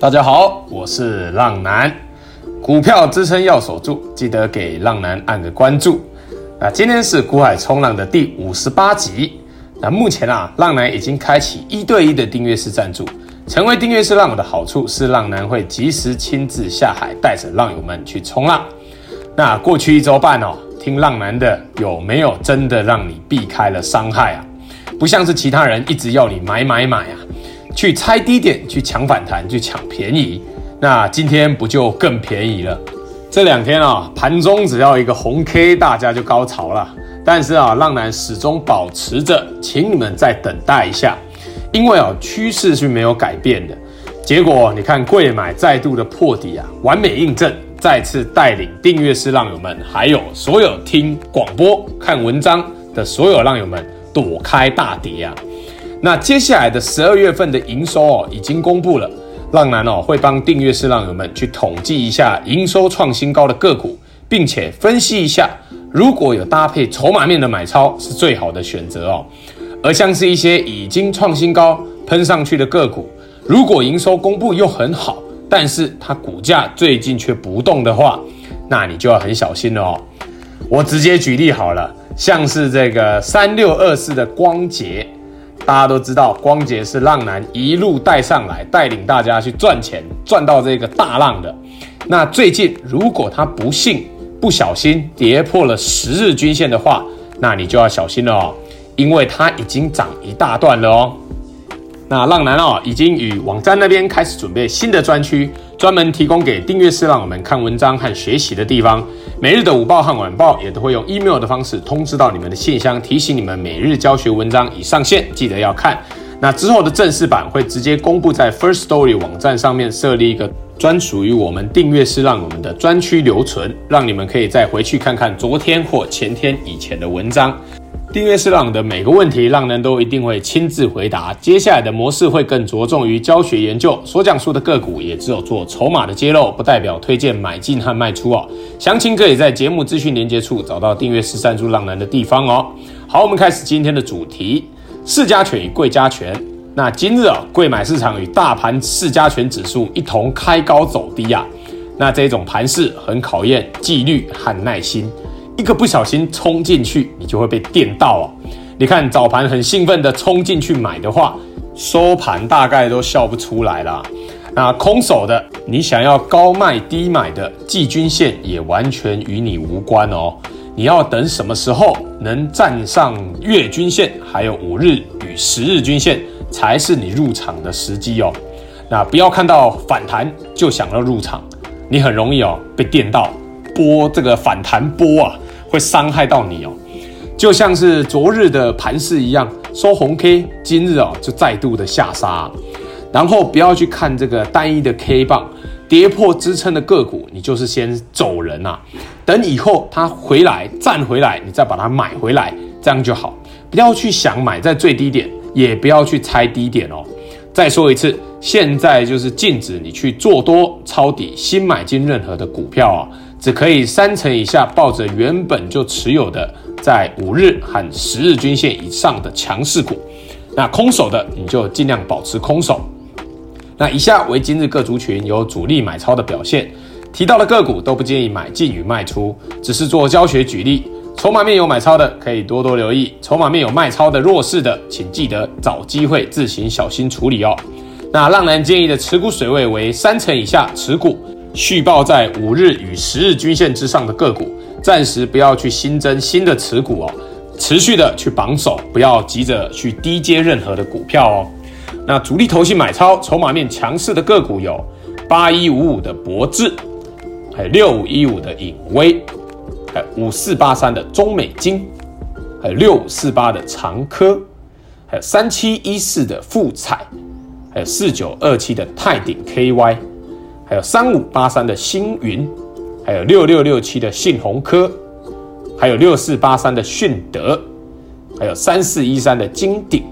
大家好，我是浪男，股票支撑要守住，记得给浪男按个关注。那今天是股海冲浪的第五十八集。那目前啊，浪男已经开启一对一的订阅式赞助。成为订阅式浪友的好处是，浪男会及时亲自下海，带着浪友们去冲浪。那过去一周半哦，听浪男的有没有真的让你避开了伤害啊？不像是其他人一直要你买买买啊。去猜低点，去抢反弹，去抢便宜，那今天不就更便宜了？这两天啊，盘中只要一个红 K，大家就高潮了。但是啊，浪男始终保持着，请你们再等待一下，因为啊，趋势是没有改变的。结果你看，贵买再度的破底啊，完美印证，再次带领订阅式浪友们，还有所有听广播、看文章的所有浪友们躲开大跌啊。那接下来的十二月份的营收哦，已经公布了。浪男哦会帮订阅式浪友们去统计一下营收创新高的个股，并且分析一下，如果有搭配筹码面的买超是最好的选择哦。而像是一些已经创新高喷上去的个股，如果营收公布又很好，但是它股价最近却不动的话，那你就要很小心了哦。我直接举例好了，像是这个三六二四的光頡。大家都知道，光頡是浪男一路带上来，带领大家去赚钱，赚到这个大浪的。那最近如果他不幸不小心跌破了十日均线的话，那你就要小心了哦，因为它已经涨一大段了哦。那浪男哦，已经与网站那边开始准备新的专区，专门提供给订阅式浪友们看文章和学习的地方。每日的午报和晚报也都会用 email 的方式通知到你们的信箱，提醒你们每日教学文章已上线，记得要看。那之后的正式版会直接公布在 First Story 网站上面，设立一个专属于我们订阅式浪友们的专区留存，让你们可以再回去看看昨天或前天以前的文章。订阅是浪的每个问题，浪人都一定会亲自回答。接下来的模式会更着重于教学研究，所讲述的个股也只有做筹码的揭露，不代表推荐买进和卖出哦。详情可以在节目资讯连接处找到订阅式赞助浪人的地方哦。好，我们开始今天的主题：市加权与贵加权。那今日啊，贵买市场与大盘市加权指数一同开高走低啊。那这种盘势很考验纪律和耐心。一个不小心冲进去，你就会被电到哦。你看早盘很兴奋的冲进去买的话，收盘大概都笑不出来了。那空手的，你想要高卖低买的，季均线也完全与你无关哦。你要等什么时候能站上月均线，还有五日与十日均线，才是你入场的时机哦。那不要看到反弹就想要入场，你很容易哦被电到波这个反弹波啊。会伤害到你哦，就像是昨日的盘势一样，收红 K，今日哦就再度的下杀，然后不要去看这个单一的 K 棒跌破支撑的个股，你就是先走人啊，等以后它回来站回来，你再把它买回来，这样就好。不要去想买在最低点，也不要去猜低点哦。再说一次，现在就是禁止你去做多抄底新买进任何的股票啊。只可以三成以下抱着原本就持有的，在五日和十日均线以上的强势股，那空手的你就尽量保持空手。那以下为今日各族群有主力买超的表现，提到的个股都不建议买进与卖出，只是做教学举例。筹码面有买超的可以多多留意，筹码面有卖超的弱势的，请记得找机会自行小心处理哦。那浪男建议的持股水位为三成以下持股。续报在五日与十日均线之上的个股，暂时不要去新增新的持股哦，持续的去绑手，不要急着去低接任何的股票哦。那主力投信买超、筹码面强势的个股有八一五五的博智，还有六五一五的影威，还有五四八三的中美金，还有六五四八的长科，还有三七一四的富采，还有四九二七的泰鼎 KY。还有三五八三的星云，还有六六六七的信鸿科，还有六四八三的迅德，还有三四一三的金鼎。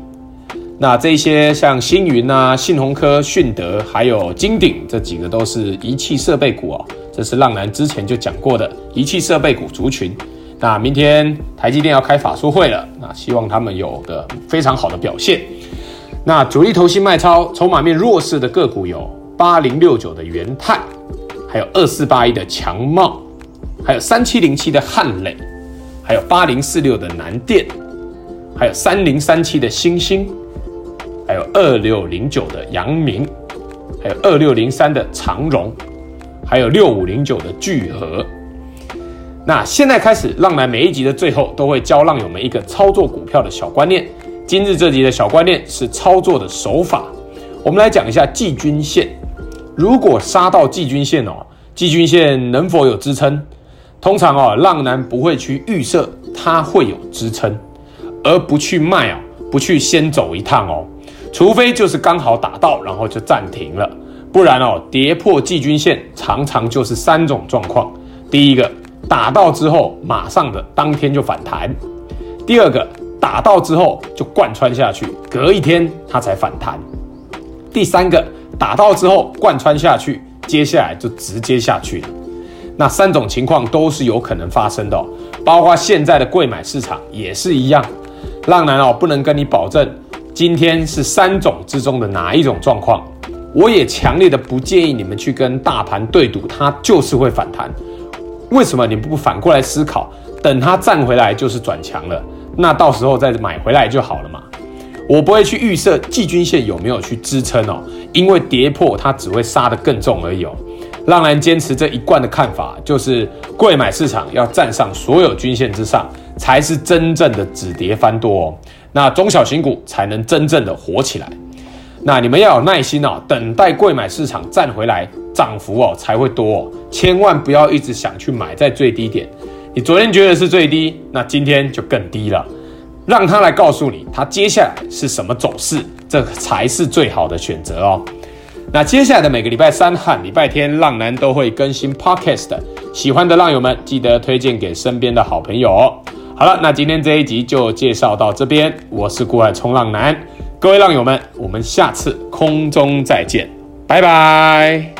那这些像星云啊、信鸿科、迅德，还有金鼎这几个都是仪器设备股哦。这是浪男之前就讲过的仪器设备股族群。那明天台积电要开法说会了，那希望他们有个非常好的表现。那主力投信卖超、筹码面弱势的个股有。八零六九的元泰，还有二四八一的强茂，还有三七零七的汉磊，还有八零四六的南电，还有三零三七的星星，还有二六零九的阳明，还有二六零三的长荣，还有六五零九的聚合。那现在开始，浪男每一集的最后都会教浪友们一个操作股票的小观念。今日这集的小观念是操作的手法。我们来讲一下季均线。如果杀到季均线哦，季均线能否有支撑？通常哦，浪男不会去预设它会有支撑，而不去卖哦，不去先走一趟哦。除非就是刚好打到，然后就暂停了。不然哦，跌破季均线常常就是三种状况：第一个。打到之后，马上的当天就反弹；第二个，打到之后就贯穿下去，隔一天它才反弹；第三个，打到之后贯穿下去，接下来就直接下去了。那三种情况都是有可能发生的，包括现在的贵买市场也是一样。浪男哦，不能跟你保证今天是三种之中的哪一种状况，我也强烈的不建议你们去跟大盘对赌，它就是会反弹。为什么你不反过来思考？等它站回来就是转强了，那到时候再买回来就好了嘛。我不会去预设季均线有没有去支撑哦，因为跌破它只会杀得更重而已哦。浪男坚持这一贯的看法，就是贵买市场要站上所有均线之上，才是真正的止跌翻多哦。那中小型股才能真正的活起来。那你们要有耐心哦，等待贵买市场站回来，涨幅哦才会多哦。千万不要一直想去买在最低点，你昨天觉得是最低，那今天就更低了。让他来告诉你，他接下来是什么走势，这才是最好的选择哦。那接下来的每个礼拜三和礼拜天，浪男都会更新 Podcast，喜欢的浪友们记得推荐给身边的好朋友哦。好了，那今天这一集就介绍到这边，我是股海冲浪男。各位浪友们，我们下次空中再见，拜拜。